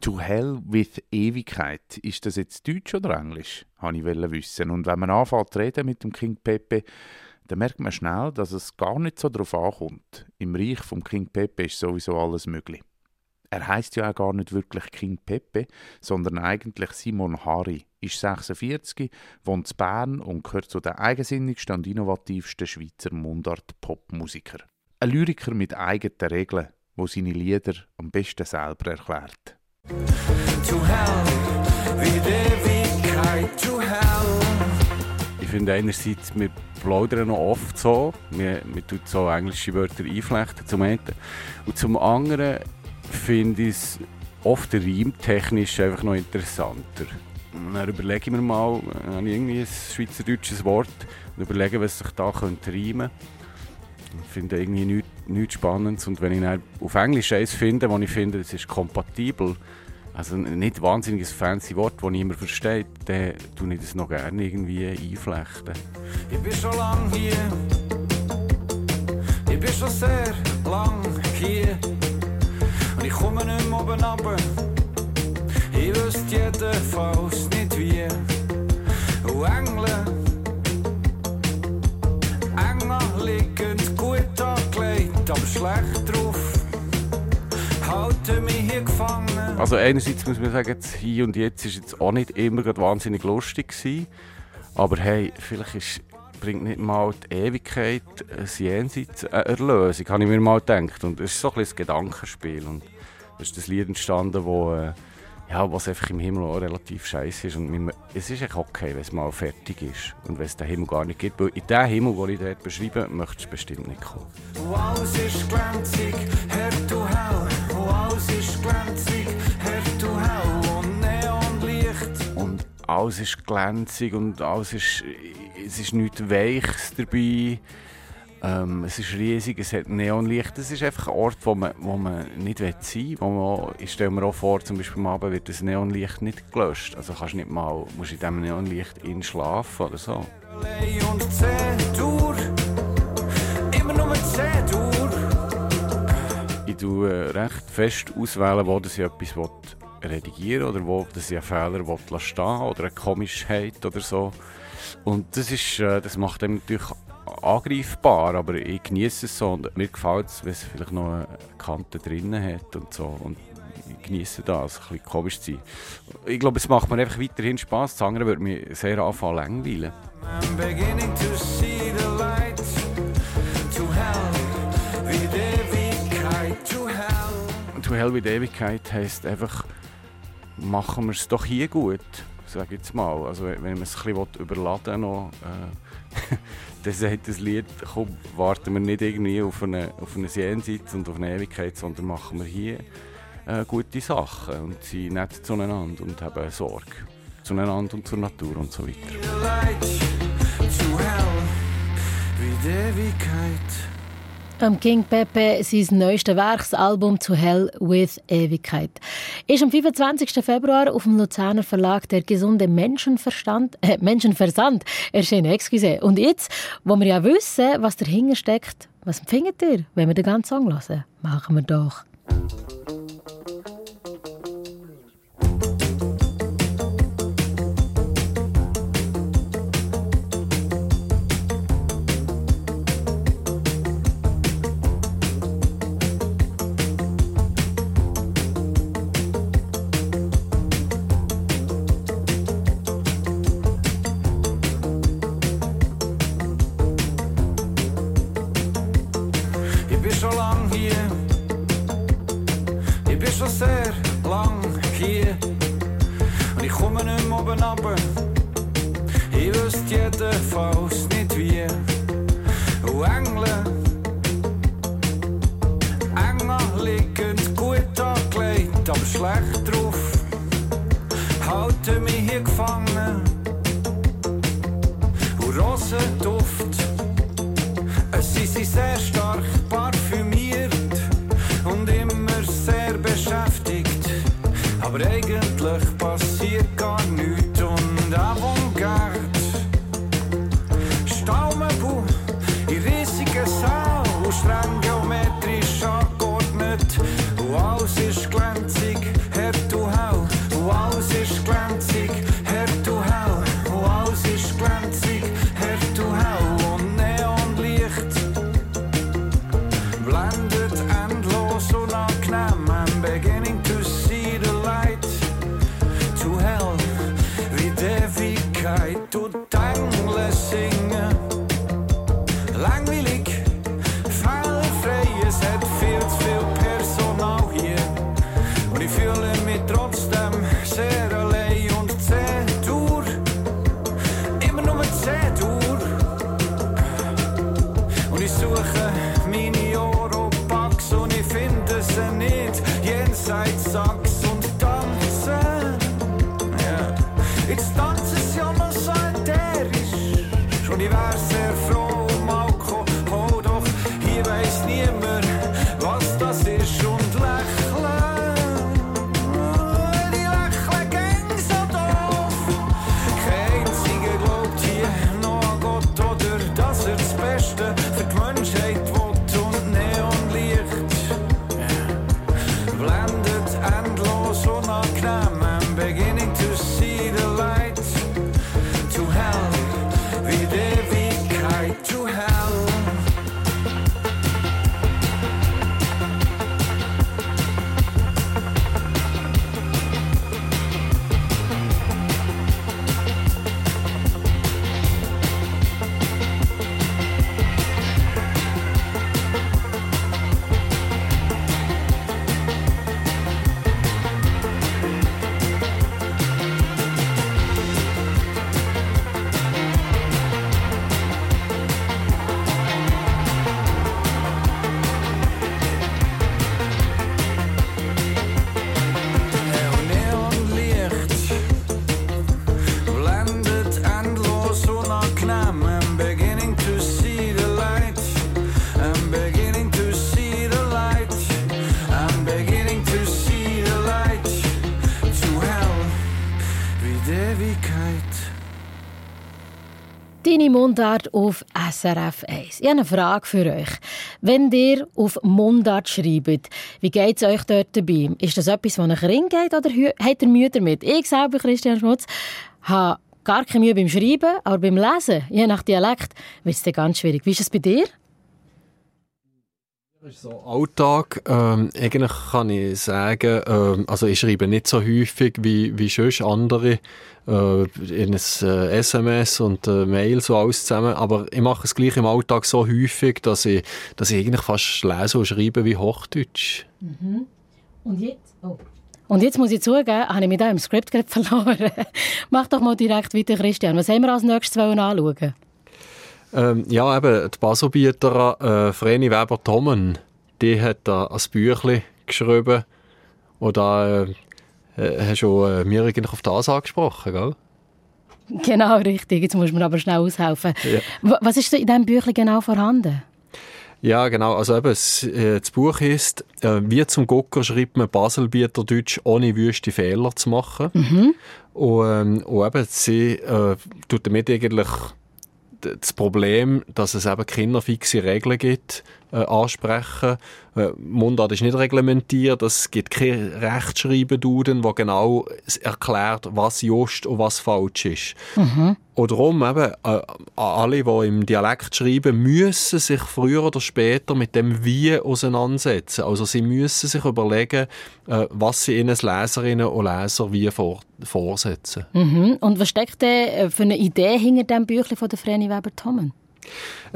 K: To Hell with Ewigkeit. Ist das jetzt Deutsch oder Englisch? Habe ich wissen. Und wenn man anfängt zu reden mit dem King Pepe, dann merkt man schnell, dass es gar nicht so darauf ankommt. Im Reich vom King Pepe ist sowieso alles möglich. Er heißt ja auch gar nicht wirklich King Pepe, sondern eigentlich Simon Hari, ist 46, wohnt in Bern und gehört zu den eigensinnigsten und innovativsten Schweizer Mundart-Popmusiker. Ein Lyriker mit eigenen Regeln, wo seine Lieder am besten selber erklärt.
L: Ich finde einerseits, wir plaudern noch oft so, wir, wir tun so englische Wörter einflechten zum einen. Und zum anderen finde ich es oft reimtechnisch einfach noch interessanter. Dann überlege ich mir mal, äh, habe ich irgendwie ein schweizerdeutsches Wort und überlege, was sich da könnte reimen könnte. Ich finde irgendwie nichts, nichts Spannendes und wenn ich dann auf Englisch eins finde, wo ich finde, es ist kompatibel, also nicht wahnsinniges fancy Wort, das niemand versteht, dann tue ich das noch gerne irgendwie einflechten.
J: Ich bin schon lang hier. Ich bin schon sehr lang hier. Und ich komme nicht mehr oben runter. Ich wüsste jedenfalls nicht wie. Und schlecht drauf. Halten mich hier gefangen.
L: Also einerseits muss man sagen, jetzt hier und jetzt ist jetzt auch nicht immer wahnsinnig lustig gewesen. Aber hey, vielleicht ist, bringt nicht mal die Ewigkeit ein Jenseits eine Erlösung, habe ich mir mal gedacht. Und es ist so ein bisschen ein Gedankenspiel. Und es ist das Lied entstanden, äh, ja, was einfach im Himmel auch relativ scheiße ist. Und wir- es ist echt okay, wenn es mal fertig ist. Und wenn es den Himmel gar nicht gibt. Weil in den Himmel, den ich dort beschreibe, möchtest du bestimmt nicht kommen.
J: Und alles ist glänzig, Herr du Hell. Und alles ist glänzig, Herr du Hell. Und Neonlicht.
L: Und alles ist glänzig und alles ist, es ist nichts Weiches dabei. Ähm, es ist riesig, es hat Neonlicht. Es ist einfach ein Ort, wo man, wo man nicht sein will. Wo man, ich stelle mir auch vor, zum Beispiel am Abend wird das Neonlicht nicht gelöscht. Also kannst du nicht mal, musst in diesem Neonlicht in schlafen oder so. Ich tue äh, recht fest auswählen, wo das ich etwas will redigieren oder wo ich einen Fehler will lassen stehen oder eine Komischheit oder so. Und das, ist, äh, das macht einem natürlich angreifbar, aber ich genieße es so und mir gefällt es, wenn es vielleicht noch eine Kante drinnen hat und so. Und ich genieße das, ein bisschen komisch zu sein. Ich glaube, es macht mir einfach weiterhin Spass. Das andere würde mich sehr anfangen langweilen.
J: I'm beginning to see the light. To hell, Ewigkeit. To hell.
L: To Hell with Ewigkeit heisst einfach, machen wir es doch hier gut, sage jetzt mal. Also wenn man es ein bisschen überladen will, äh, dann sagt das Lied, komm, warten wir nicht irgendwie auf eine, auf eine Jenseits und auf eine Ewigkeit, sondern machen wir hier äh, gute Sachen und sind nett zueinander und haben Sorge zueinander und zur Natur und so weiter.
J: Wie die Ewigkeit.
C: Am King Pepe sein neuestes Werksalbum «To Hell with Ewigkeit» ist am 25. Februar auf dem Luzerner Verlag «Der gesunde Menschenverstand, äh, Menschenversand» erschienen. Excuse. Und jetzt, wo wir ja wissen, was dahinter steckt,
J: Was empfindet ihr, wenn wir den ganzen Song hören? Machen wir doch. Deine Mundart auf SRF 1. Ich habe eine Frage für euch. Wenn ihr auf Mundart schreibt, wie geht es euch dort dabei? Ist das etwas, was euch ring geht oder habt ihr Mühe damit? Ich selber, Christian Schmutz, habe gar keine Mühe beim Schreiben, aber beim Lesen, je nach Dialekt, wird es ganz schwierig. Wie ist es bei dir?
D: So Alltag, ähm, eigentlich kann ich sagen, ähm, also ich schreibe nicht so häufig wie, wie sonst andere äh, in ein äh, SMS und äh, Mail so alles zusammen, aber ich mache es gleich im Alltag so häufig, dass ich, dass ich eigentlich fast lese und schreibe wie Hochdeutsch.
J: Und jetzt? Oh. Und jetzt muss ich zugeben, habe ich mich da im Skript gerade verloren. Mach doch mal direkt weiter, Christian. Was haben wir als nächstes wollen anschauen?
D: Ähm, ja, eben, die Basobieterin äh, Vreni Weber-Tommen, die hat da ein Büchlein geschrieben und da äh, äh, hast du äh, mir eigentlich auf das angesprochen, gell?
J: Genau, richtig. Jetzt muss man aber schnell aushelfen.
D: Ja.
J: Wa- Was ist in diesem Büchlein genau vorhanden?
D: Ja, genau. Also eben, das, äh, das Buch ist, äh, wie zum Gucker schreibt man Baselbieter Deutsch, ohne wüste Fehler zu machen. Und, ähm, und eben, sie äh, tut damit eigentlich das Problem, dass es eben keine fixe Regeln gibt, äh, ansprechen. Äh, Mundart ist nicht reglementiert, es gibt keine Rechtschreibenduden, wo genau erklärt, was just und was falsch ist.
C: Mhm.
D: Und darum eben, äh, alle, die im Dialekt schreiben, müssen sich früher oder später mit dem Wie auseinandersetzen. Also sie müssen sich überlegen, äh, was sie ihnen Leserinnen und Leser wie vor, vorsetzen.
C: Mhm. Und was steckt denn äh, für eine Idee hinter dem Büchlein von der Vreni Weber-Tommen?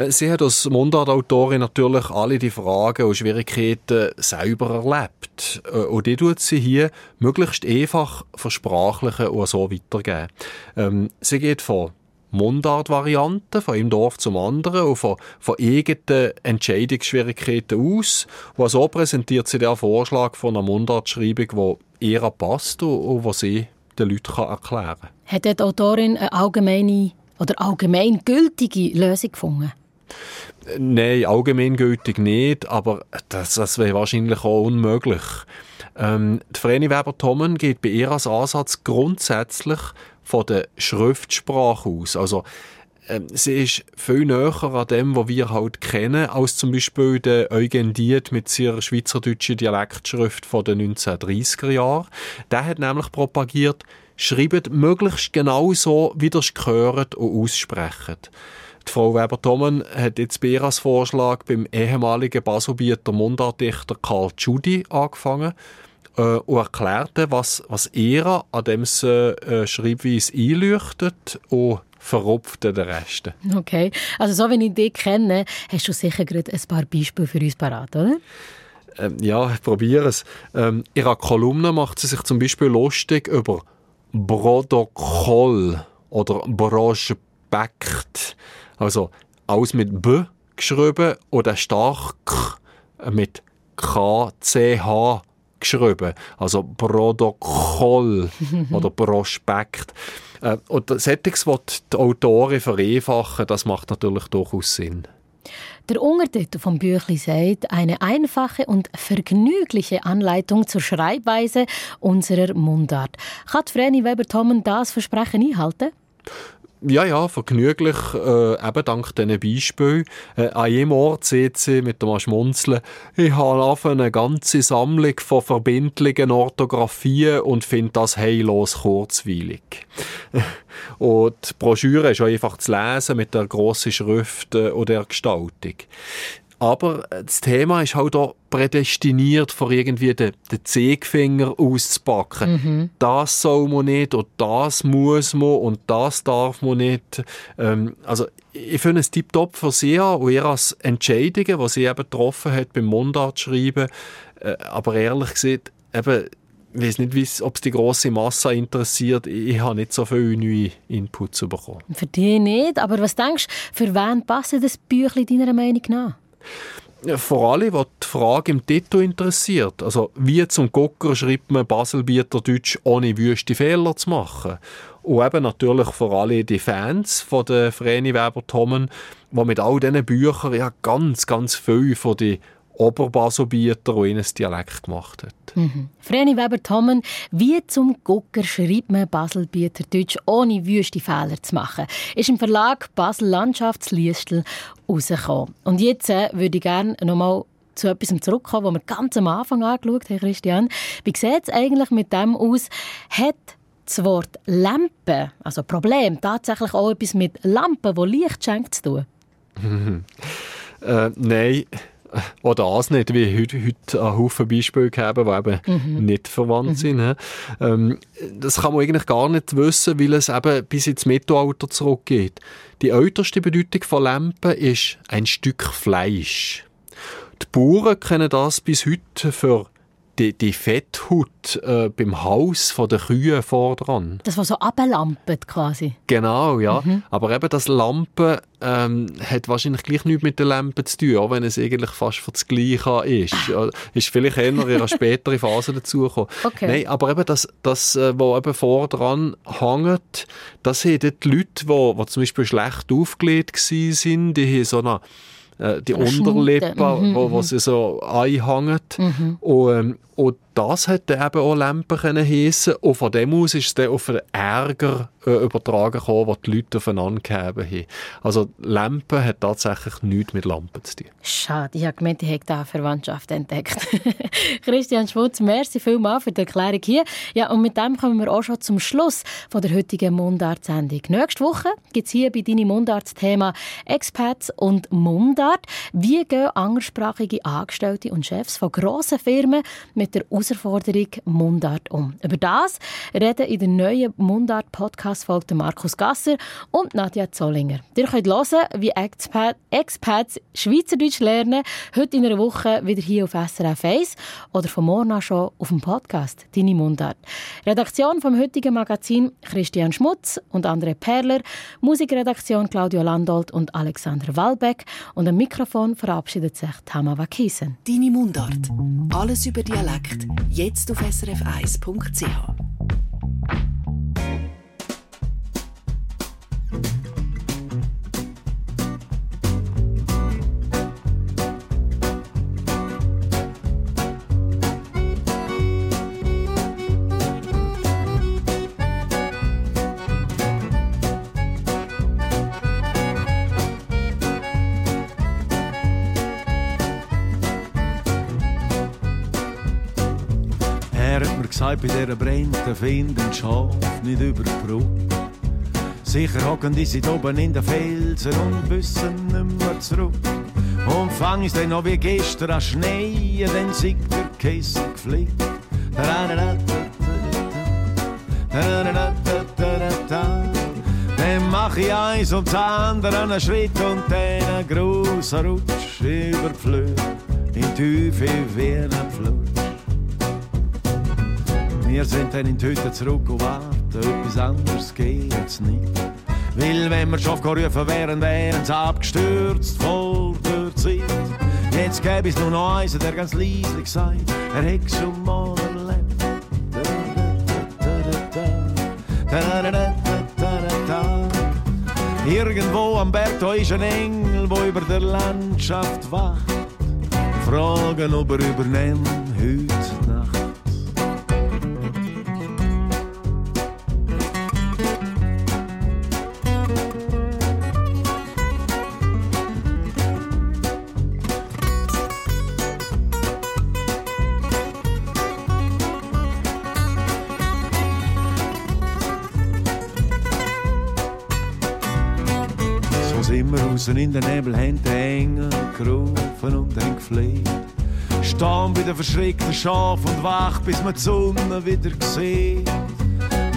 D: Sie hat als Mundartautorin natürlich alle die Fragen und Schwierigkeiten selber erlebt. Äh, Und die tut sie hier möglichst einfach versprachlichen und so weitergeben. Ähm, sie geht von Mundart-Varianten, von einem Dorf zum anderen und von, von eigenen Entscheidungsschwierigkeiten aus. Und so präsentiert sie den Vorschlag von einer Mundartschreibung, die ihr passt und, und die sie den Leuten erklären kann.
C: Hat die Autorin eine allgemeine oder allgemeingültige Lösung gefunden?
D: Nein, allgemeingültig nicht, aber das, das wäre wahrscheinlich auch unmöglich. Ähm, die Vreni Weber-Tommen geht bei ihr als Ansatz grundsätzlich von der Schriftsprache aus. Also, ähm, sie ist viel näher an dem, was wir halt kennen, als zum Beispiel der Eugen Diet mit seiner schweizerdeutschen Dialektschrift von den 1930er Jahren. Der hat nämlich propagiert, schreibt möglichst genau so, wie ihr es gehört und aussprecht. Die Frau Weber-Tommen hat jetzt als Vorschlag beim ehemaligen Baselbieter Mundartdichter Karl Tschudi angefangen äh, und erklärte, was, was ihr an dem äh, Schreibweise einleuchtet und verrupft den Rest.
C: Okay, also so wie ich dich kenne, hast du sicher gerade ein paar Beispiele für uns parat, oder?
D: Ähm, ja, ich probiere es. Ähm, in ihrer Kolumne macht sie sich zum Beispiel lustig über Protokoll oder Broschbeckt. Also alles mit B geschrieben oder stark mit KCH geschrieben. Also Protokoll oder Prospekt. Äh, Und solches, was die Autoren vereinfachen, das macht natürlich durchaus Sinn.
C: Der Untertitel vom Büchli sagt, eine einfache und vergnügliche Anleitung zur Schreibweise unserer Mundart. Kann Vreni Weber-Tommen das Versprechen einhalten?
D: Ja, ja, vergnüglich, äh, eben dank diesen Beispielen. Äh, an jedem Ort sieht sie mit dem Schmunzeln, ich habe eine ganze Sammlung von verbindlichen Orthographien und finde das heillos kurzweilig. und die Broschüre ist einfach zu lesen mit der grossen Schrift äh, und der Gestaltung. Aber das Thema ist halt auch prädestiniert, vor irgendwie den, den Zeigefinger auszupacken.
C: Mhm.
D: Das soll man nicht und das muss man und das darf man nicht. Ähm, also ich finde es tiptop für sie an und ihr als Entscheidungen, die sie eben getroffen hat beim Mundartschreiben. Äh, aber ehrlich gesagt, eben, ich weiß nicht, ob es die grosse Masse interessiert. Ich habe nicht so viele neue Inputs bekommen.
C: Für dich nicht, aber was denkst du, für wen passt das Büchli deiner Meinung nach?
D: Vor allem, was die Frage im Titel interessiert. Also, wie zum Gucker schreibt man Baselbieter Deutsch, ohne wüste Fehler zu machen? Und eben natürlich vor allem die Fans von der Vreni Weber-Tommen, die mit all diesen Büchern ja ganz, ganz viel von den Oberbaselbieter und ihnen Dialekt gemacht hat.
C: Mhm. Vreni Weber-Tommen, wie zum Gucker schreibt man Baselbieter Deutsch, ohne wüste Fehler zu machen, ist im Verlag Basel Landschaftsliestel rausgekommen. Und jetzt äh, würde ich gerne nochmal zu etwas zurückkommen, was wir ganz am Anfang angeschaut haben, Christian. Wie sieht es eigentlich mit dem aus? Hat das Wort Lampe, also Problem, tatsächlich auch etwas mit Lampen, die Licht schenkt, zu tun?
D: Äh, nein, auch das nicht, wie heute, heute einen Haufen Beispiele gegeben, die eben
C: Mhm.
D: nicht verwandt sind. hä? Ähm, das kann man eigentlich gar nicht wissen, weil es eben bis ins Mittelalter zurückgeht. Die älteste Bedeutung von Lampen ist ein Stück Fleisch. Die Bauern kennen das bis heute für die, die Fetthaut äh, beim Haus von der Kühe vordran.
C: Das, was so ablampet quasi.
D: Genau, ja. Aber eben das Lampen ähm, hat wahrscheinlich gleich nichts mit der Lampe zu tun, auch wenn es eigentlich fast für das Gleiche ist. Ja, ist vielleicht eher in einer späteren Phase dazugekommen.
C: Okay.
D: Nein, aber eben das, das äh, was eben vordran hängt, das sind die Leute, die, die zum Beispiel schlecht aufgelegt sind, die haben so eine die
C: Eine
D: Unterlippe,
C: mhm,
D: wo, wo
C: mhm.
D: sie so einhängt.
C: Mhm.
D: Und, ähm, und das hätte eben auch können heissen. Und von dem aus ist es dann auf den Ärger äh, übertragen gekommen, den die Leute aufeinander gegeben haben. Also Lampen hat tatsächlich nichts mit Lampen zu tun.
C: Schade, ich habe gemeint, ich habe da Verwandtschaft entdeckt. Christian Schmutz, merci vielmals für die Erklärung hier. Ja, und mit dem kommen wir auch schon zum Schluss von der heutigen Mundart-Sendung. Nächste Woche gibt es hier bei «Deine Mundart» das Thema Expats und Mundart. Wie gehen anderssprachige Angestellte und Chefs von grossen Firmen mit der Herausforderung Mundart um? Über das reden in der neuen Mundart-Podcast-Folge Markus Gasser und Nadja Zollinger. Ihr könnt hören, wie Expat Expats Schweizerdeutsch lernen, heute in einer Woche wieder hier auf SRF 1 oder von morgen an schon auf dem Podcast «Deine Mundart». Redaktion vom heutigen Magazin Christian Schmutz und André Perler, Musikredaktion Claudio Landolt und Alexander Walbeck und am Mikrofon verabschiedet sich Tama Wakisen.
B: Deine Mundart. Alles über Dialekt. Jetzt auf srf1.ch.
M: gesagt, bei dieser Brände finden Schaf nicht über die Brücke. Sicher hocken die seit oben in den Felsen und wissen nicht mehr zurück. Und fang ich dann noch wie gestern an Schnee, dann singt der Käse geflickt. Dann mach ich eins und das andere einen Schritt und dann einen grossen Rutsch über die Flöhe in Tiefe wie ein Flutsch. Wir sind dann in die Hütte zurück und warten, etwas anderes geht's nicht. Weil wenn wir schon gerufen wären, wären sie abgestürzt vor der Zeit. Jetzt gäbe es nur noch einen, der ganz leise sagt, er hätte schon mal erlebt. Irgendwo am Berg da ist ein Engel, wo über der Landschaft wacht. Fragen, ob er übernimmt heute sind wir außen in den Nebel, haben den Engel gerufen und haben gefleht. Stehen bei den verschreckten Schaf und wach, bis man die Sonne wieder sieht.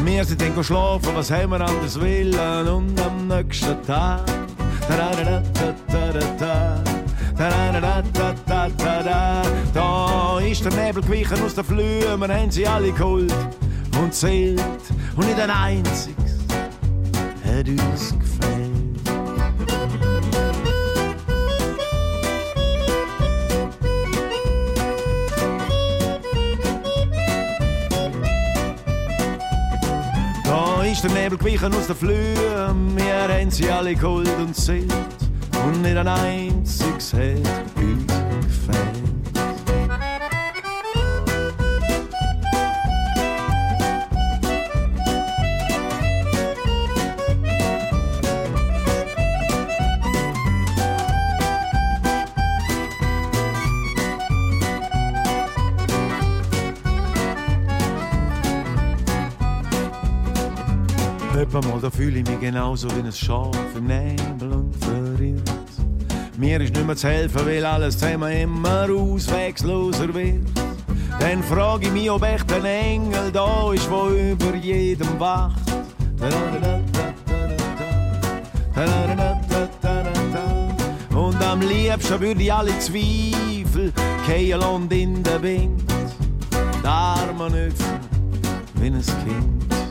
M: Wir sind dann schlafen, was haben wir anders willen und am nächsten Tag. Da ist der Nebel gewichen aus den Flühen, wir haben sie alle geholt und zählt und nicht ein einziges hat uns der Nebel gewichen aus den Flühen, wir haben sie alle geholt und zählt und nicht ein einziges hat Etwa mal, da fühle ich mich genauso wie ein Schaf im Nebel und verirrt. Mir ist nicht mehr zu helfen, weil alles zusammen immer auswegsloser wird. Dann frage ich mich, ob echt ein Engel da ist, wo über jedem wacht. Und am liebsten würde ich alle Zweifel kehren und in den Wind. Die Arme öffnen wie ein Kind.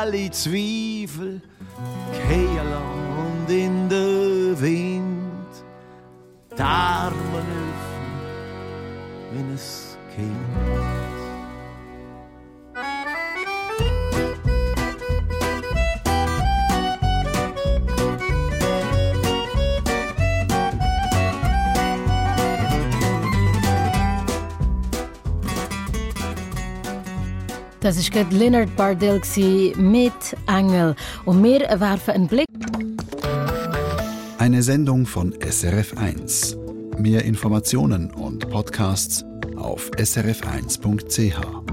M: Alle Zweifel
C: Das war gerade Leonard Bardell mit Engel. Und wir werfen einen Blick.
A: Eine Sendung von SRF1. Mehr Informationen und Podcasts auf srf1.ch.